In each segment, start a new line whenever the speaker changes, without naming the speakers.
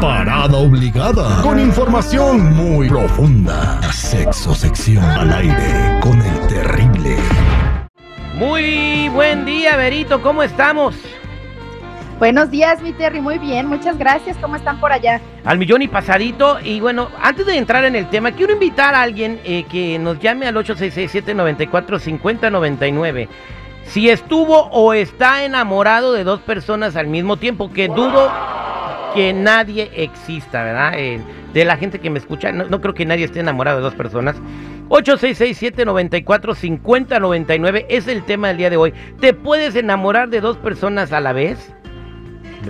Parada obligada con información muy profunda. Sexo sección al aire con el terrible.
Muy buen día, Berito, ¿cómo estamos?
Buenos días, mi Terry, muy bien, muchas gracias, ¿cómo están por allá?
Al millón y pasadito. Y bueno, antes de entrar en el tema, quiero invitar a alguien eh, que nos llame al 866-794-5099. Si estuvo o está enamorado de dos personas al mismo tiempo, que dudo que nadie exista, ¿verdad? Eh, de la gente que me escucha, no, no creo que nadie esté enamorado de dos personas. 866-794-5099 es el tema del día de hoy. ¿Te puedes enamorar de dos personas a la vez?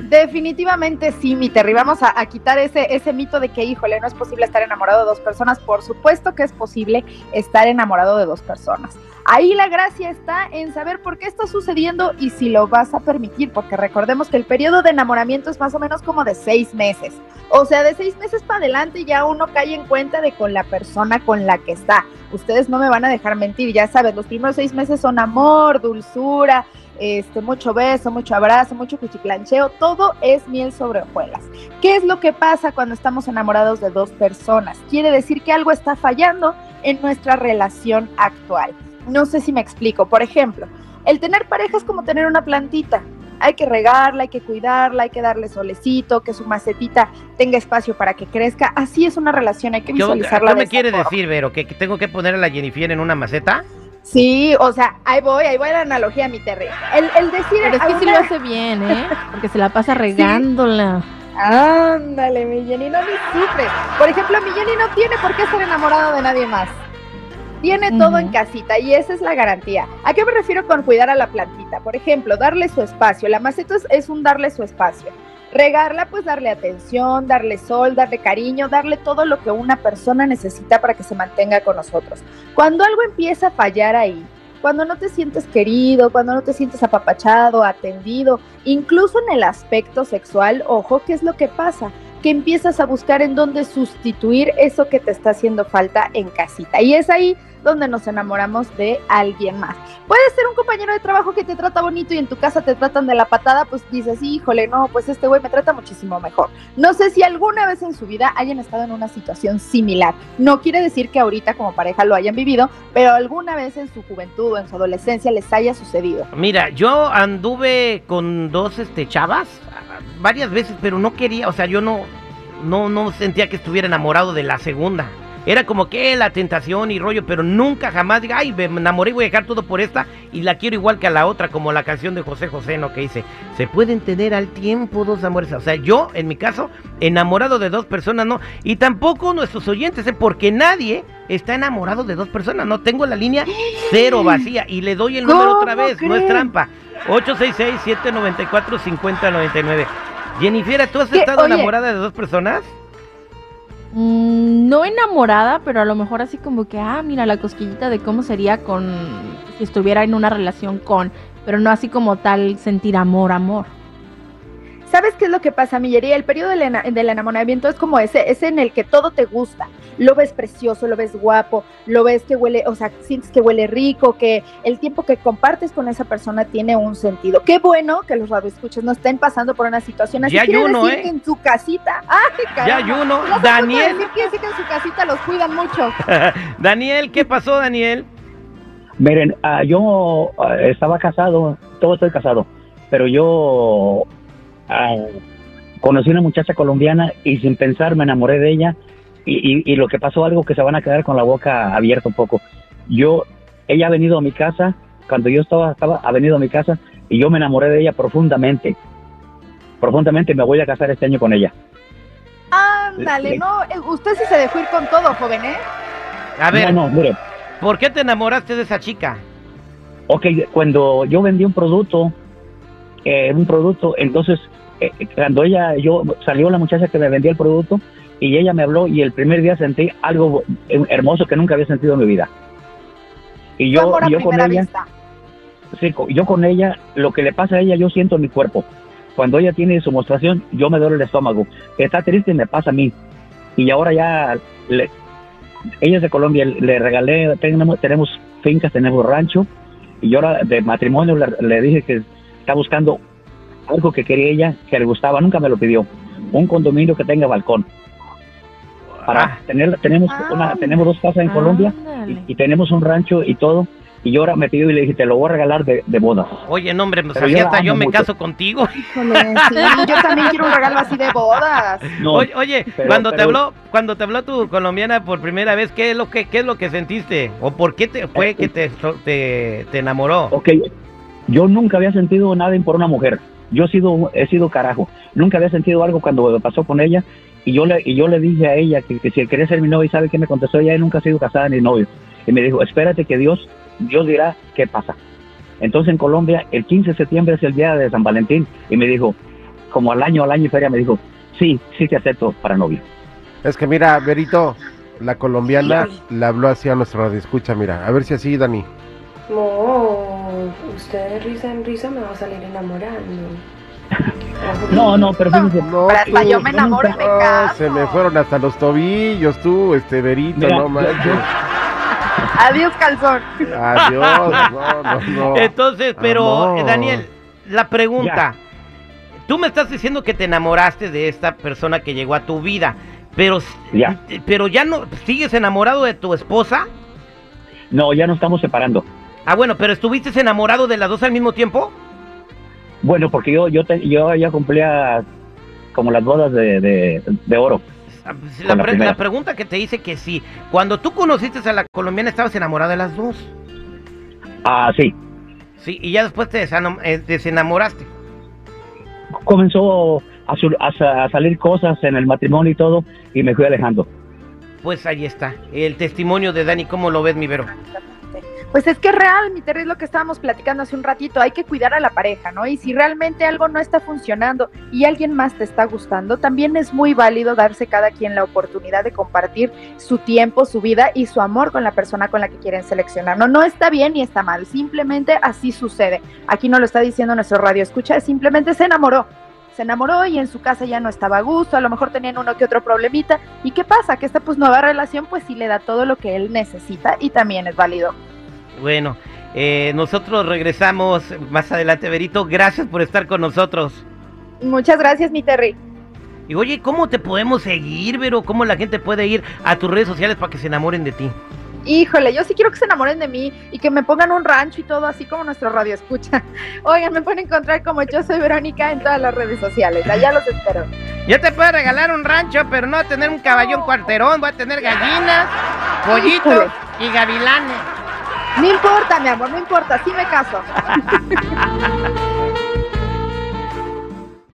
Definitivamente sí, mi Terry. Vamos a, quitar ese, ese mito de que, híjole, no es posible estar enamorado de dos personas. Por supuesto que es posible estar enamorado de dos personas. Ahí la gracia está en saber por qué está sucediendo y si lo vas a permitir, porque recordemos que el periodo de enamoramiento es más o menos como de seis meses. O sea, de seis meses para adelante ya uno cae en cuenta de con la persona con la que está. Ustedes no me van a dejar mentir, ya sabes, los primeros seis meses son amor, dulzura, este, mucho beso, mucho abrazo, mucho cuchiclancheo, todo es miel sobre hojuelas. ¿Qué es lo que pasa cuando estamos enamorados de dos personas? Quiere decir que algo está fallando en nuestra relación actual. No sé si me explico. Por ejemplo, el tener pareja es como tener una plantita. Hay que regarla, hay que cuidarla, hay que darle solecito, que su macetita tenga espacio para que crezca. Así es una relación, hay que visualizarla.
¿Qué me quiere
forma.
decir, Vero? ¿Que, que tengo que poner a la Jennifer en una maceta?
Sí, o sea, ahí voy, ahí voy la analogía, mi Terry. El, el decir
Pero es
a
que sí
una-
lo hace bien, ¿eh? Porque se la pasa regándola.
Ándale, mi Jenny, no ni sufre. Por ejemplo, mi Jenny no tiene por qué estar enamorado de nadie más. Tiene todo en casita y esa es la garantía. ¿A qué me refiero con cuidar a la plantita? Por ejemplo, darle su espacio. La maceta es un darle su espacio. Regarla, pues darle atención, darle sol, darle cariño, darle todo lo que una persona necesita para que se mantenga con nosotros. Cuando algo empieza a fallar ahí, cuando no te sientes querido, cuando no te sientes apapachado, atendido, incluso en el aspecto sexual, ojo, ¿qué es lo que pasa? Que empiezas a buscar en dónde sustituir eso que te está haciendo falta en casita. Y es ahí donde nos enamoramos de alguien más. Puede ser un compañero de trabajo que te trata bonito y en tu casa te tratan de la patada, pues dices, híjole, no, pues este güey me trata muchísimo mejor. No sé si alguna vez en su vida hayan estado en una situación similar. No quiere decir que ahorita como pareja lo hayan vivido, pero alguna vez en su juventud o en su adolescencia les haya sucedido.
Mira, yo anduve con dos este, chavas varias veces, pero no quería, o sea, yo no, no, no sentía que estuviera enamorado de la segunda. Era como que la tentación y rollo, pero nunca jamás diga, ay, me enamoré y voy a dejar todo por esta y la quiero igual que a la otra, como la canción de José José, ¿no? Que dice, se pueden tener al tiempo dos amores. O sea, yo, en mi caso, enamorado de dos personas, no. Y tampoco nuestros oyentes, ¿eh? Porque nadie está enamorado de dos personas. No tengo la línea cero vacía y le doy el número
¿Cómo
otra vez, no es trampa. 866-794-5099. Jennifer, ¿tú has estado
Oye.
enamorada de dos personas?
Mm, no enamorada, pero a lo mejor así como que, ah, mira la cosquillita de cómo sería con si estuviera en una relación con, pero no así como tal sentir amor, amor.
¿Sabes qué es lo que pasa, Millería? El periodo del, ena- del enamoramiento es como ese, es en el que todo te gusta. Lo ves precioso, lo ves guapo, lo ves que huele, o sea, sientes que huele rico, que el tiempo que compartes con esa persona tiene un sentido. Qué bueno que los radioescuchas no estén pasando por una situación así.
Ya hay
Quiere
uno,
decir
¿eh?
que en su casita, ¡ay,
Ya hay
caramba!
uno.
Ya se puede
Daniel.
decir que sí que en su casita los cuidan mucho.
Daniel, ¿qué pasó, Daniel?
Miren, ah, yo ah, estaba casado, todo estoy casado, pero yo ah, conocí una muchacha colombiana y sin pensar me enamoré de ella y, y- y lo que pasó algo que se van a quedar con la boca abierta un poco. Yo, ella ha venido a mi casa, cuando yo estaba, estaba, ha venido a mi casa y yo me enamoré de ella profundamente. Profundamente me voy a casar este año con ella.
Ándale, no, eh, usted sí se dejó ir con todo, joven, ¿eh?
A ver,
No, no, mire,
¿por qué te enamoraste de esa chica?
Ok, cuando yo vendí un producto, eh, un producto, entonces eh, cuando ella, yo salió la muchacha que me vendía el producto y ella me habló y el primer día sentí algo eh, hermoso que nunca había sentido en mi vida. Y yo, yo con ella, sí, yo con ella, lo que le pasa a ella, yo siento en mi cuerpo. Cuando ella tiene su mostración, yo me duele el estómago. Está triste, me pasa a mí. Y ahora ya, le- ella es de Colombia, le regalé, tenemos, tenemos fincas, tenemos rancho, y yo ahora de matrimonio le, le dije que está buscando algo que quería ella, que le gustaba, nunca me lo pidió. un condominio que tenga balcón. Para
Ah.
tener, tenemos una,
Ah.
tenemos dos casas en Colombia y, y tenemos un rancho y todo. Y yo ahora me pidió y le dije, te lo voy a regalar de, de boda.
Oye, no, hombre, pues
Pero yo
hasta me
mucho.
caso contigo.
Híjole, sí, yo también quiero un regalo así de bodas.
No,
Oye, oye,
pero-
cuando te habló, cuando te habló tu colombiana por primera vez, ¿qué es lo que, qué es lo que sentiste? ¿O por qué te fue que te, te, te enamoró?
Ok, yo nunca había sentido nada por una mujer. Yo he sido, he sido carajo. Nunca había sentido algo cuando me pasó con ella. Y yo le, y yo le dije a ella que, que si quería ser mi novia, ¿y sabe qué me contestó? Ella nunca ha sido casada ni novio. Y me dijo, espérate que Dios, Dios dirá qué pasa. Entonces en Colombia, el 15 de septiembre es el día de San Valentín. Y me dijo, como al año, al año y feria, me dijo, sí, sí te acepto para novio.
Es que mira, Berito, la colombiana le habló así a nuestro radio escucha, mira. A ver si así, Dani.
No, usted de risa en risa me va a salir enamorando.
No, no, pero fíjense,
No,
Pero hasta
tú,
yo me enamoro y me
no,
caso.
se me fueron hasta los tobillos, tú, este Berito,
Mira,
no manches.
yo-
Adiós, calzón.
Adiós, no, no, no.
Entonces, pero
Amor.
eh, Daniel, la pregunta, tú me estás diciendo que te enamoraste de esta persona que llegó a tu vida, pero
Ya.
pero ya no sigues enamorado de tu esposa?
no, ya nos estamos separando.
Ah, bueno, pero estuviste enamorado de las dos al mismo tiempo?
Bueno, porque yo, yo, te- yo ya cumplía como las bodas de, de, de oro.
Ah, pues, La,
la
pregunta que te hice que sí, cuando tú conociste a la colombiana estabas enamorado de las dos.
Ah, sí.
Sí, y ya después te eh, desenamoraste.
Comenzó a, a salir cosas en el matrimonio y todo, y me fui alejando.
Pues ahí está, el testimonio de Dani, ¿cómo lo ves, mi Vero?
Pues es que es real, mi Terry, es lo que estábamos platicando hace un ratito, hay que cuidar a la pareja, ¿no? Y si realmente algo no está funcionando y alguien más te está gustando, también es muy válido darse cada quien la oportunidad de compartir su tiempo, su vida y su amor con la persona con la que quieren seleccionar. No, no está bien ni está mal, simplemente así sucede. Aquí no lo está diciendo nuestro radio escucha, simplemente se enamoró. Se enamoró y en su casa ya no estaba a gusto, a lo mejor tenían uno que otro problemita. ¿Y qué pasa? Que esta pues nueva relación pues sí le da todo lo que él necesita y también es válido.
Bueno, eh, nosotros regresamos más adelante, Verito. Gracias por estar con nosotros.
Muchas gracias, mi Terry.
Y oye, ¿cómo te podemos seguir, Vero? ¿Cómo la gente puede ir a tus redes sociales para que se enamoren de ti?
Híjole, yo sí quiero que se enamoren de mí y que me pongan un rancho y todo así como nuestro radio escucha. Oigan, me pueden encontrar como yo soy Verónica en todas las redes sociales. Allá los espero.
Yo te puedo regalar un rancho, pero no a tener un caballón cuarterón. Voy a tener gallinas, pollitos y gavilanes.
No importa, mi amor, no importa, sí me caso.